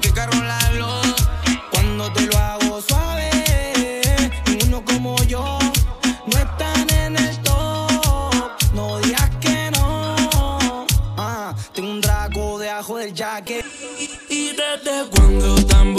que carro Carolalo. Cuando te lo hago suave, ninguno como yo no están en el top. No digas que no. Ah, tengo un draco de ajo del jaque. Y desde cuando también.